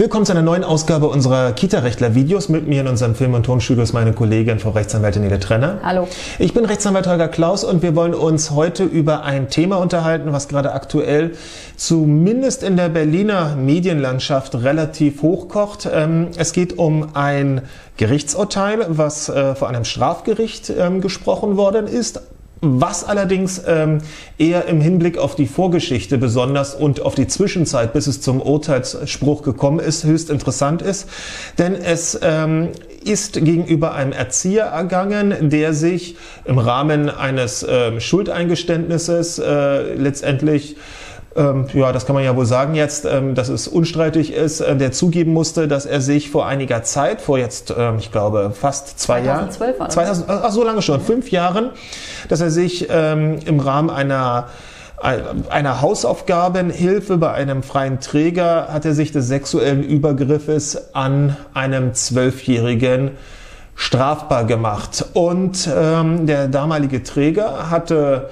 Willkommen zu einer neuen Ausgabe unserer Kita-Rechtler-Videos. Mit mir in unserem Film- und Tonstudio ist meine Kollegin, Frau Rechtsanwältin Nele Trenner. Hallo. Ich bin Rechtsanwalt Holger Klaus und wir wollen uns heute über ein Thema unterhalten, was gerade aktuell zumindest in der Berliner Medienlandschaft relativ hochkocht. Ähm, es geht um ein Gerichtsurteil, was äh, vor einem Strafgericht ähm, gesprochen worden ist was allerdings ähm, eher im Hinblick auf die Vorgeschichte besonders und auf die Zwischenzeit, bis es zum Urteilsspruch gekommen ist, höchst interessant ist. Denn es ähm, ist gegenüber einem Erzieher ergangen, der sich im Rahmen eines äh, Schuldeingeständnisses äh, letztendlich ähm, ja, das kann man ja wohl sagen jetzt, ähm, dass es unstreitig ist, äh, der zugeben musste, dass er sich vor einiger Zeit, vor jetzt, ähm, ich glaube, fast zwei Jahren, 2012 war das. 2000, ach so lange schon, fünf Jahren, dass er sich ähm, im Rahmen einer einer Hausaufgabenhilfe bei einem freien Träger hat er sich des sexuellen Übergriffes an einem Zwölfjährigen strafbar gemacht. Und ähm, der damalige Träger hatte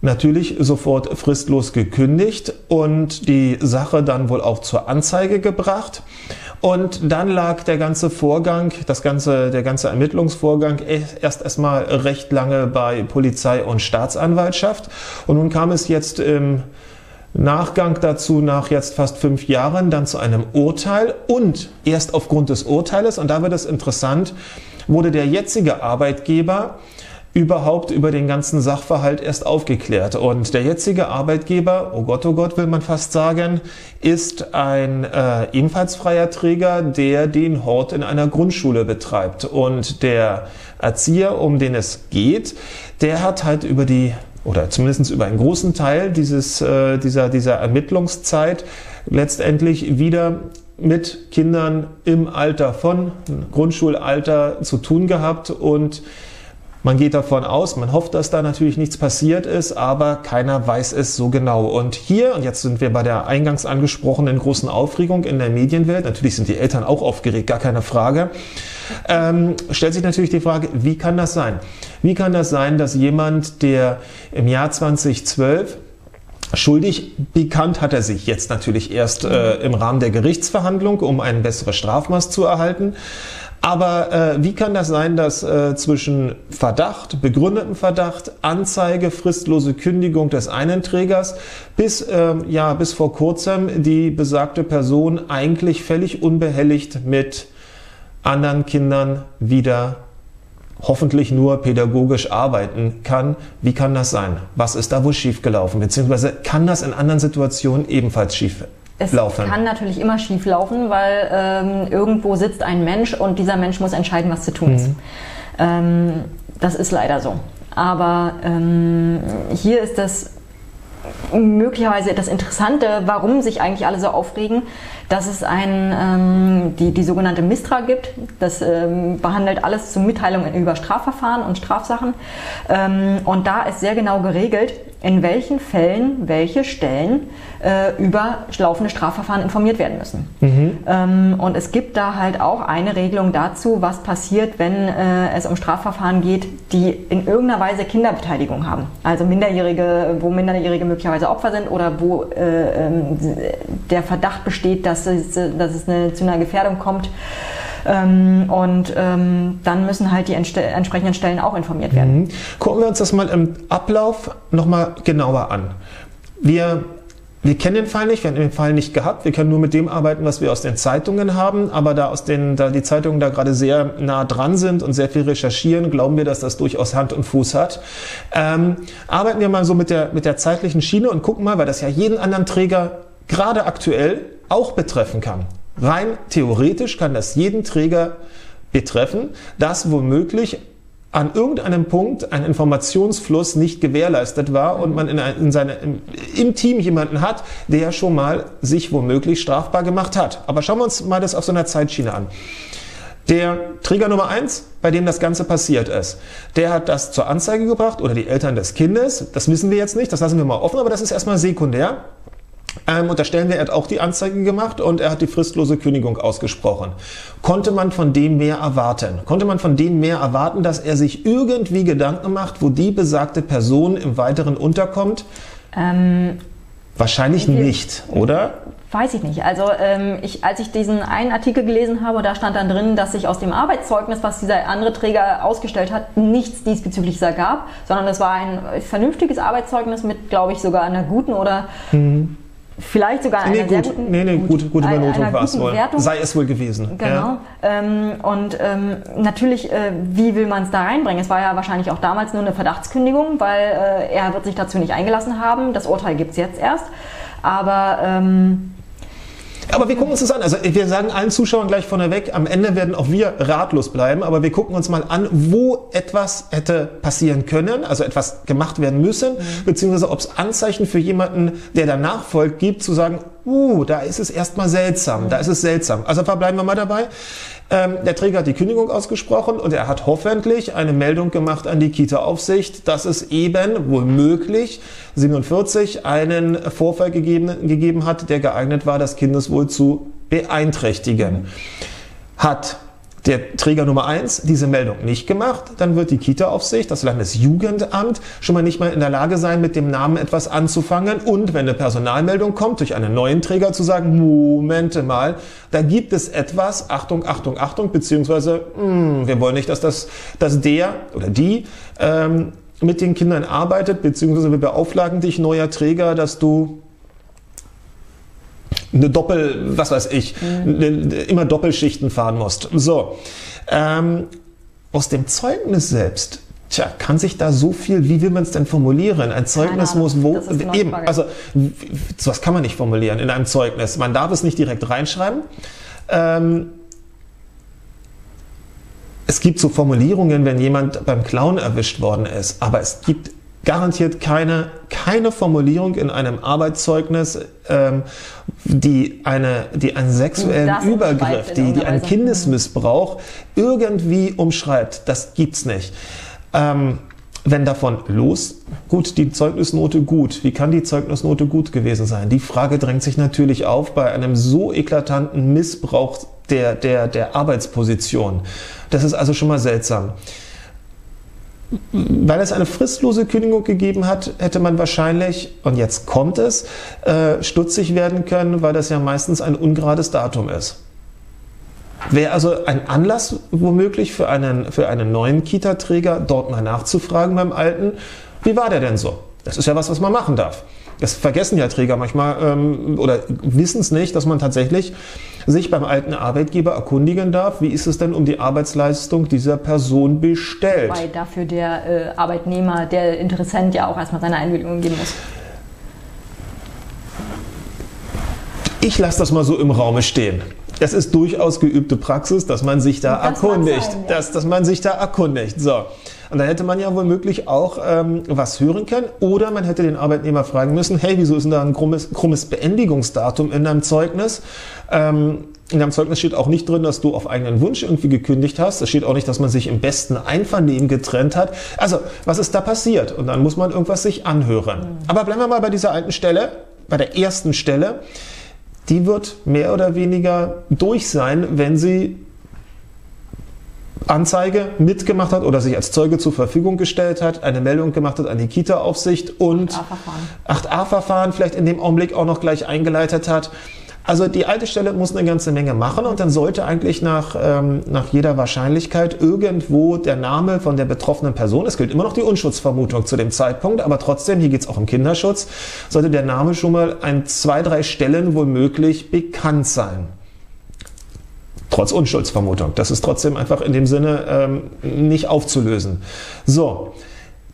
natürlich sofort fristlos gekündigt und die Sache dann wohl auch zur Anzeige gebracht. Und dann lag der ganze Vorgang, das ganze, der ganze Ermittlungsvorgang erst erstmal recht lange bei Polizei und Staatsanwaltschaft. Und nun kam es jetzt im Nachgang dazu, nach jetzt fast fünf Jahren, dann zu einem Urteil und erst aufgrund des Urteiles, und da wird es interessant, wurde der jetzige Arbeitgeber überhaupt über den ganzen Sachverhalt erst aufgeklärt. Und der jetzige Arbeitgeber, oh Gott, oh Gott, will man fast sagen, ist ein äh, ebenfalls freier Träger, der den Hort in einer Grundschule betreibt. Und der Erzieher, um den es geht, der hat halt über die oder zumindest über einen großen Teil dieses, äh, dieser, dieser Ermittlungszeit letztendlich wieder mit Kindern im Alter von Grundschulalter zu tun gehabt und man geht davon aus, man hofft, dass da natürlich nichts passiert ist, aber keiner weiß es so genau. Und hier, und jetzt sind wir bei der eingangs angesprochenen großen Aufregung in der Medienwelt, natürlich sind die Eltern auch aufgeregt, gar keine Frage, ähm, stellt sich natürlich die Frage, wie kann das sein? Wie kann das sein, dass jemand, der im Jahr 2012 Schuldig bekannt hat er sich jetzt natürlich erst äh, im Rahmen der Gerichtsverhandlung, um ein besseres Strafmaß zu erhalten. Aber äh, wie kann das sein, dass äh, zwischen Verdacht, begründeten Verdacht, Anzeige, fristlose Kündigung des einen Trägers bis, äh, ja, bis vor kurzem die besagte Person eigentlich völlig unbehelligt mit anderen Kindern wieder hoffentlich nur pädagogisch arbeiten kann. Wie kann das sein? Was ist da wohl schiefgelaufen? Beziehungsweise kann das in anderen Situationen ebenfalls schief es laufen. kann natürlich immer schief laufen, weil ähm, irgendwo sitzt ein Mensch und dieser Mensch muss entscheiden, was zu tun ist. Mhm. Ähm, das ist leider so. Aber ähm, hier ist das möglicherweise das Interessante, warum sich eigentlich alle so aufregen, dass es ein, ähm, die, die sogenannte Mistra gibt. Das ähm, behandelt alles zu Mitteilungen über Strafverfahren und Strafsachen. Ähm, und da ist sehr genau geregelt, in welchen Fällen welche Stellen äh, über laufende Strafverfahren informiert werden müssen. Mhm. Ähm, und es gibt da halt auch eine Regelung dazu, was passiert, wenn äh, es um Strafverfahren geht, die in irgendeiner Weise Kinderbeteiligung haben. Also Minderjährige, wo Minderjährige möglicherweise Opfer sind oder wo äh, ähm, der Verdacht besteht, dass es, dass es eine, zu einer Gefährdung kommt. Ähm, und ähm, dann müssen halt die entsprechenden Stellen auch informiert werden. Mhm. Gucken wir uns das mal im Ablauf nochmal genauer an. Wir wir kennen den Fall nicht, wir haben den Fall nicht gehabt. Wir können nur mit dem arbeiten, was wir aus den Zeitungen haben. Aber da, aus den, da die Zeitungen da gerade sehr nah dran sind und sehr viel recherchieren, glauben wir, dass das durchaus Hand und Fuß hat. Ähm, arbeiten wir mal so mit der, mit der zeitlichen Schiene und gucken mal, weil das ja jeden anderen Träger gerade aktuell auch betreffen kann. Rein theoretisch kann das jeden Träger betreffen, dass womöglich an irgendeinem Punkt ein Informationsfluss nicht gewährleistet war und man in, in seine, im, Team jemanden hat, der schon mal sich womöglich strafbar gemacht hat. Aber schauen wir uns mal das auf so einer Zeitschiene an. Der Träger Nummer eins, bei dem das Ganze passiert ist, der hat das zur Anzeige gebracht oder die Eltern des Kindes. Das wissen wir jetzt nicht, das lassen wir mal offen, aber das ist erstmal sekundär. Ähm, unterstellen wir, er hat auch die Anzeige gemacht und er hat die fristlose Kündigung ausgesprochen. Konnte man von dem mehr erwarten? Konnte man von dem mehr erwarten, dass er sich irgendwie Gedanken macht, wo die besagte Person im Weiteren unterkommt? Ähm, Wahrscheinlich nicht, oder? Weiß ich nicht. Also ähm, ich, als ich diesen einen Artikel gelesen habe, da stand dann drin, dass sich aus dem Arbeitszeugnis, was dieser andere Träger ausgestellt hat, nichts diesbezüglich ergab, sondern es war ein vernünftiges Arbeitszeugnis mit, glaube ich, sogar einer guten oder mhm. Vielleicht sogar einer nee, sehr gut. guten, nee, nee, gut, gute Benotung war es wohl. Wertung. Sei es wohl gewesen. Genau. Ja. Ähm, und ähm, natürlich, äh, wie will man es da reinbringen? Es war ja wahrscheinlich auch damals nur eine Verdachtskündigung, weil äh, er wird sich dazu nicht eingelassen haben. Das Urteil gibt es jetzt erst. Aber ähm, aber wir gucken uns das an. Also wir sagen allen Zuschauern gleich vorneweg, am Ende werden auch wir ratlos bleiben, aber wir gucken uns mal an, wo etwas hätte passieren können, also etwas gemacht werden müssen, mhm. beziehungsweise ob es Anzeichen für jemanden, der danach folgt, gibt, zu sagen, uh, da ist es erstmal seltsam, da ist es seltsam. Also verbleiben wir mal dabei. Ähm, der Träger hat die Kündigung ausgesprochen und er hat hoffentlich eine Meldung gemacht an die Kita-Aufsicht, dass es eben womöglich 47 einen Vorfall gegeben, gegeben hat, der geeignet war, das Kindeswohl zu beeinträchtigen. Hat der Träger Nummer eins diese Meldung nicht gemacht, dann wird die Kita-Aufsicht, das Landesjugendamt, schon mal nicht mal in der Lage sein, mit dem Namen etwas anzufangen. Und wenn eine Personalmeldung kommt, durch einen neuen Träger zu sagen, Momente mal, da gibt es etwas, Achtung, Achtung, Achtung, beziehungsweise mh, hm, wir wollen nicht, dass, das, dass der oder die ähm, mit den Kindern arbeitet, beziehungsweise wir beauflagen dich, neuer Träger, dass du eine Doppel, was weiß ich, mhm. immer Doppelschichten fahren musst. So. Ähm, aus dem Zeugnis selbst Tja, kann sich da so viel, wie will man es denn formulieren? Ein Zeugnis muss wo, eben, also sowas kann man nicht formulieren in einem Zeugnis. Man darf es nicht direkt reinschreiben. Ähm, es gibt so Formulierungen, wenn jemand beim Clown erwischt worden ist, aber es gibt garantiert keine, keine Formulierung in einem Arbeitszeugnis, ähm, die, eine, die einen sexuellen Übergriff, die, die einen Kindesmissbrauch irgendwie umschreibt. Das gibt's nicht. Ähm, wenn davon los, gut, die Zeugnisnote gut. Wie kann die Zeugnisnote gut gewesen sein? Die Frage drängt sich natürlich auf bei einem so eklatanten Missbrauch der, der, der Arbeitsposition. Das ist also schon mal seltsam weil es eine fristlose Kündigung gegeben hat, hätte man wahrscheinlich, und jetzt kommt es, äh, stutzig werden können, weil das ja meistens ein ungerades Datum ist. Wäre also ein Anlass womöglich für einen, für einen neuen Kita-Träger, dort mal nachzufragen beim alten, wie war der denn so? Das ist ja was, was man machen darf. Das vergessen ja Träger manchmal ähm, oder wissen es nicht, dass man tatsächlich sich beim alten Arbeitgeber erkundigen darf, wie ist es denn um die Arbeitsleistung dieser Person bestellt. Weil dafür der äh, Arbeitnehmer, der Interessent ja auch erstmal seine Einwilligung geben muss. Ich lasse das mal so im Raume stehen. Es ist durchaus geübte Praxis, dass man sich da das erkundigt. Sein, ja. dass, dass man sich da erkundigt. So. Und da hätte man ja womöglich auch ähm, was hören können. Oder man hätte den Arbeitnehmer fragen müssen, hey, wieso ist denn da ein krummes, krummes Beendigungsdatum in deinem Zeugnis? Ähm, in deinem Zeugnis steht auch nicht drin, dass du auf eigenen Wunsch irgendwie gekündigt hast. Es steht auch nicht, dass man sich im besten Einvernehmen getrennt hat. Also, was ist da passiert? Und dann muss man irgendwas sich anhören. Mhm. Aber bleiben wir mal bei dieser alten Stelle, bei der ersten Stelle. Die wird mehr oder weniger durch sein, wenn sie Anzeige mitgemacht hat oder sich als Zeuge zur Verfügung gestellt hat, eine Meldung gemacht hat an die Kita-Aufsicht und 8a-Verfahren vielleicht in dem Augenblick auch noch gleich eingeleitet hat. Also die alte Stelle muss eine ganze Menge machen und dann sollte eigentlich nach, ähm, nach jeder Wahrscheinlichkeit irgendwo der Name von der betroffenen Person, es gilt immer noch die Unschutzvermutung zu dem Zeitpunkt, aber trotzdem, hier geht es auch um Kinderschutz, sollte der Name schon mal an zwei, drei Stellen womöglich bekannt sein trotz Unschuldsvermutung. Das ist trotzdem einfach in dem Sinne ähm, nicht aufzulösen. So,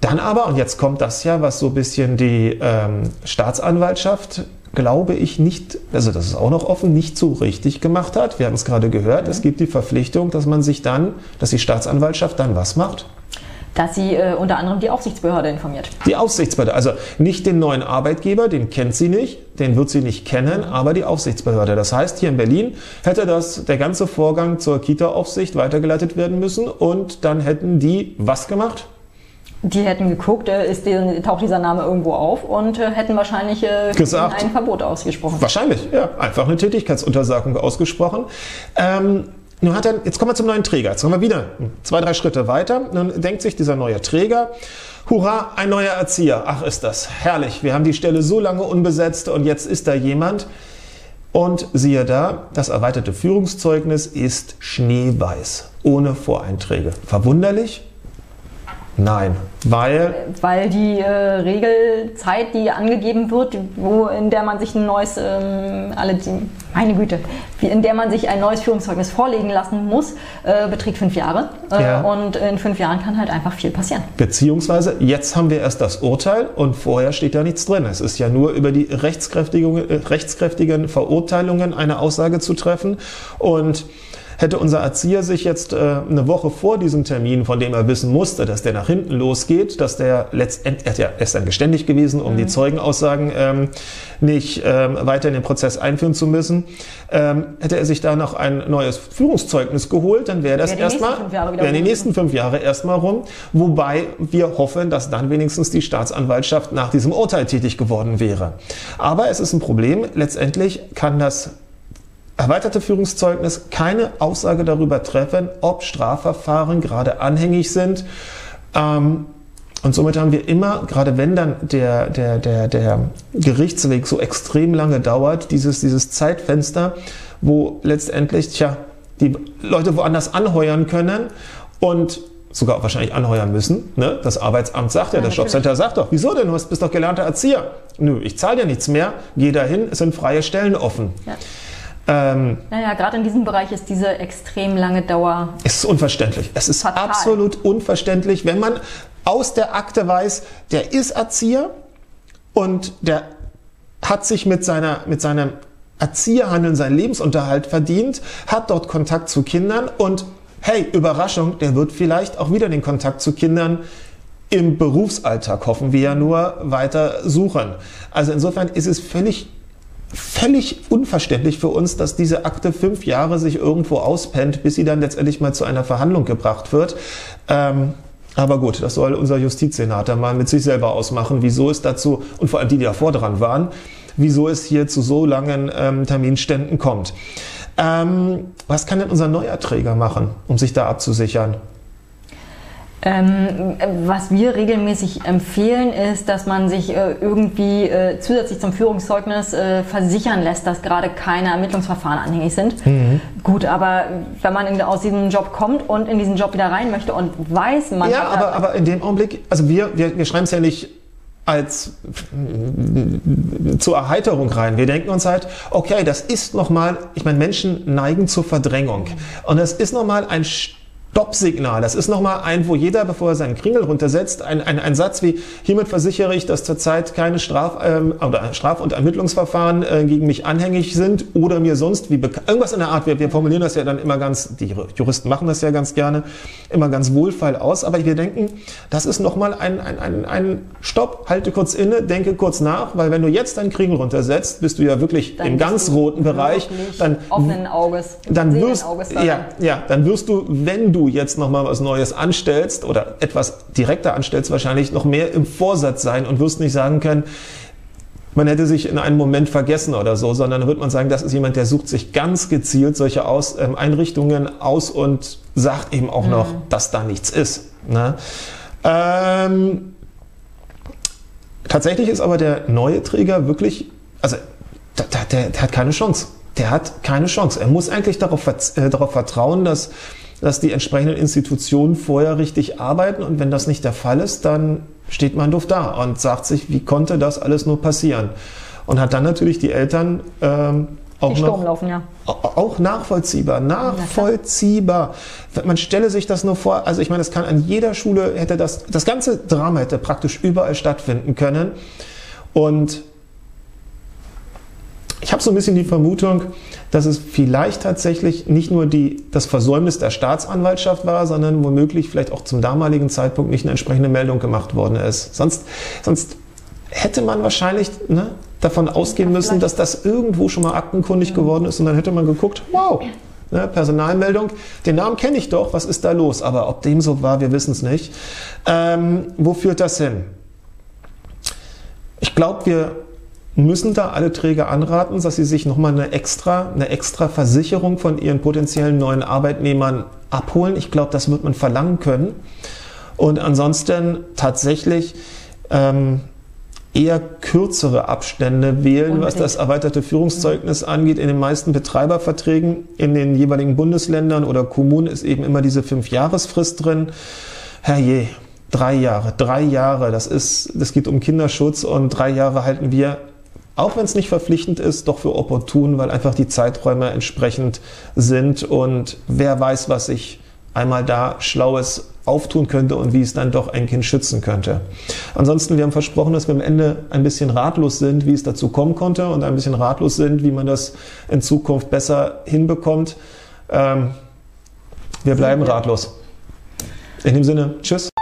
dann aber, und jetzt kommt das ja, was so ein bisschen die ähm, Staatsanwaltschaft, glaube ich, nicht, also das ist auch noch offen, nicht so richtig gemacht hat. Wir haben es gerade gehört, es gibt die Verpflichtung, dass man sich dann, dass die Staatsanwaltschaft dann was macht? Dass sie äh, unter anderem die Aufsichtsbehörde informiert. Die Aufsichtsbehörde, also nicht den neuen Arbeitgeber, den kennt sie nicht, den wird sie nicht kennen, aber die Aufsichtsbehörde. Das heißt, hier in Berlin hätte das der ganze Vorgang zur Kita-Aufsicht weitergeleitet werden müssen und dann hätten die was gemacht? Die hätten geguckt, äh, ist die, taucht dieser Name irgendwo auf und äh, hätten wahrscheinlich äh, Gesagt, ein Verbot ausgesprochen. Wahrscheinlich, ja. Einfach eine Tätigkeitsuntersagung ausgesprochen. Ähm, nun hat er, jetzt kommen wir zum neuen Träger. Jetzt kommen wir wieder zwei, drei Schritte weiter. Nun denkt sich dieser neue Träger, Hurra, ein neuer Erzieher. Ach, ist das herrlich. Wir haben die Stelle so lange unbesetzt und jetzt ist da jemand. Und siehe da, das erweiterte Führungszeugnis ist schneeweiß, ohne Voreinträge. Verwunderlich? Nein, weil. Weil die äh, Regelzeit, die angegeben wird, wo, in der man sich ein neues, ähm, alle, meine Güte, in der man sich ein neues Führungszeugnis vorlegen lassen muss, äh, beträgt fünf Jahre. Äh, ja. Und in fünf Jahren kann halt einfach viel passieren. Beziehungsweise, jetzt haben wir erst das Urteil und vorher steht da nichts drin. Es ist ja nur über die rechtskräftigen, äh, rechtskräftigen Verurteilungen eine Aussage zu treffen. Und Hätte unser Erzieher sich jetzt äh, eine Woche vor diesem Termin, von dem er wissen musste, dass der nach hinten losgeht, dass der letztendlich, er ist ja erst dann geständig gewesen, um mhm. die Zeugenaussagen ähm, nicht ähm, weiter in den Prozess einführen zu müssen, ähm, hätte er sich da noch ein neues Führungszeugnis geholt, dann wäre das wär erstmal, wären die nächsten fünf Jahre erstmal rum, wobei wir hoffen, dass dann wenigstens die Staatsanwaltschaft nach diesem Urteil tätig geworden wäre. Aber es ist ein Problem, letztendlich kann das erweiterte Führungszeugnis keine Aussage darüber treffen, ob Strafverfahren gerade anhängig sind. Ähm, und somit haben wir immer, gerade wenn dann der, der, der, der Gerichtsweg so extrem lange dauert, dieses, dieses Zeitfenster, wo letztendlich tja, die Leute woanders anheuern können und sogar wahrscheinlich anheuern müssen. Ne? Das Arbeitsamt sagt ja, ja das Jobcenter sagt doch, wieso denn? Du bist doch gelernter Erzieher. Nö, ich zahle ja nichts mehr, geh dahin, es sind freie Stellen offen. Ja. Ähm, naja, gerade in diesem Bereich ist diese extrem lange Dauer. Es ist unverständlich. Es ist fatal. absolut unverständlich, wenn man aus der Akte weiß, der ist Erzieher und der hat sich mit, seiner, mit seinem Erzieherhandeln seinen Lebensunterhalt verdient, hat dort Kontakt zu Kindern und hey, Überraschung, der wird vielleicht auch wieder den Kontakt zu Kindern im Berufsalltag, hoffen wir ja nur, weiter suchen. Also insofern ist es völlig völlig unverständlich für uns, dass diese Akte fünf Jahre sich irgendwo auspennt, bis sie dann letztendlich mal zu einer Verhandlung gebracht wird. Ähm, aber gut, das soll unser Justizsenator mal mit sich selber ausmachen, wieso es dazu, und vor allem die, die davor dran waren, wieso es hier zu so langen ähm, Terminständen kommt. Ähm, was kann denn unser neuer Träger machen, um sich da abzusichern? Ähm, was wir regelmäßig empfehlen, ist, dass man sich äh, irgendwie äh, zusätzlich zum Führungszeugnis äh, versichern lässt, dass gerade keine Ermittlungsverfahren anhängig sind. Mhm. Gut, aber wenn man in, aus diesem Job kommt und in diesen Job wieder rein möchte und weiß, man ja, aber, aber in dem Augenblick, also wir, wir, wir schreiben es ja nicht als zur Erheiterung rein. Wir denken uns halt, okay, das ist nochmal, ich meine, Menschen neigen zur Verdrängung. Und es ist nochmal ein Stoppsignal. Das ist nochmal ein, wo jeder, bevor er seinen Kringel runtersetzt, ein, ein, ein Satz wie, hiermit versichere ich, dass zurzeit keine Straf, ähm, oder Straf- und Ermittlungsverfahren äh, gegen mich anhängig sind oder mir sonst wie irgendwas in der Art, wir, wir formulieren das ja dann immer ganz, die Juristen machen das ja ganz gerne, immer ganz wohlfeil aus, aber wir denken, das ist nochmal ein, ein, ein, ein Stopp, halte kurz inne, denke kurz nach, weil wenn du jetzt deinen Kringel runtersetzt, bist du ja wirklich dann im ganz roten Bereich, dann, offenen Auges, dann wirst, Auges ja, ja, dann wirst du, wenn du jetzt nochmal was Neues anstellst oder etwas direkter anstellst, wahrscheinlich noch mehr im Vorsatz sein und wirst nicht sagen können, man hätte sich in einem Moment vergessen oder so, sondern dann wird man sagen, das ist jemand, der sucht sich ganz gezielt solche aus, ähm, Einrichtungen aus und sagt eben auch mhm. noch, dass da nichts ist. Ne? Ähm, tatsächlich ist aber der neue Träger wirklich, also der, der, der, hat keine Chance. Der hat keine Chance. Er muss eigentlich darauf, äh, darauf vertrauen, dass dass die entsprechenden Institutionen vorher richtig arbeiten und wenn das nicht der Fall ist, dann steht man doof da und sagt sich, wie konnte das alles nur passieren? Und hat dann natürlich die Eltern ähm, auch, noch, laufen, ja. auch nachvollziehbar, nachvollziehbar. Man stelle sich das nur vor, also ich meine, es kann an jeder Schule hätte das, das ganze Drama hätte praktisch überall stattfinden können und ich habe so ein bisschen die Vermutung, dass es vielleicht tatsächlich nicht nur die, das Versäumnis der Staatsanwaltschaft war, sondern womöglich vielleicht auch zum damaligen Zeitpunkt nicht eine entsprechende Meldung gemacht worden ist. Sonst, sonst hätte man wahrscheinlich ne, davon ausgehen müssen, dass das irgendwo schon mal aktenkundig geworden ist und dann hätte man geguckt, wow, ne, Personalmeldung, den Namen kenne ich doch, was ist da los? Aber ob dem so war, wir wissen es nicht. Ähm, wo führt das hin? Ich glaube, wir müssen da alle Träger anraten, dass sie sich nochmal eine extra, eine extra Versicherung von ihren potenziellen neuen Arbeitnehmern abholen. Ich glaube, das wird man verlangen können. Und ansonsten tatsächlich ähm, eher kürzere Abstände wählen, Unbedingt. was das erweiterte Führungszeugnis mhm. angeht. In den meisten Betreiberverträgen in den jeweiligen Bundesländern oder Kommunen ist eben immer diese Fünfjahresfrist drin. Herrje, drei Jahre, drei Jahre, das ist, das geht um Kinderschutz und drei Jahre halten wir auch wenn es nicht verpflichtend ist, doch für opportun, weil einfach die Zeiträume entsprechend sind und wer weiß, was sich einmal da Schlaues auftun könnte und wie es dann doch ein Kind schützen könnte. Ansonsten, wir haben versprochen, dass wir am Ende ein bisschen ratlos sind, wie es dazu kommen konnte und ein bisschen ratlos sind, wie man das in Zukunft besser hinbekommt. Ähm, wir bleiben ratlos. In dem Sinne, tschüss.